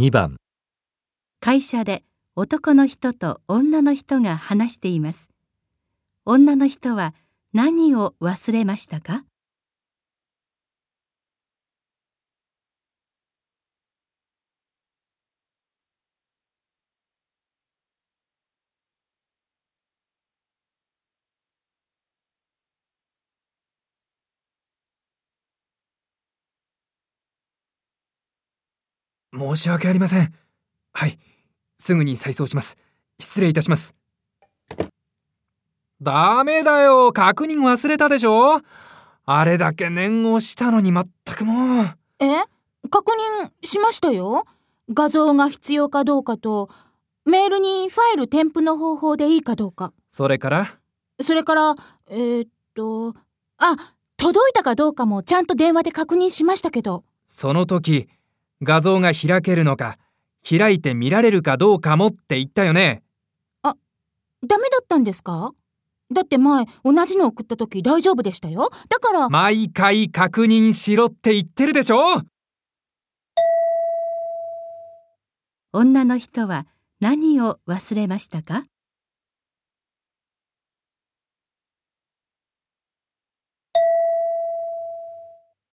2番会社で男の人と女の人が話しています。女の人は何を忘れましたか？申し訳ありません。はい、すぐに再送します。失礼いたします。ダメだよ、確認忘れたでしょ？あれだけ念をしたのに全くもう。え？確認しましたよ。画像が必要かどうかと、メールにファイル添付の方法でいいかどうか。それから？それから、えーっと、あ、届いたかどうかもちゃんと電話で確認しましたけど。その時、画像が開けるのか、開いて見られるかどうかもって言ったよね。ダメだったんですか？だって前、同じの送った時大丈夫でしたよ。だから、毎回確認しろって言ってるでしょ女の人は何を忘れましたか？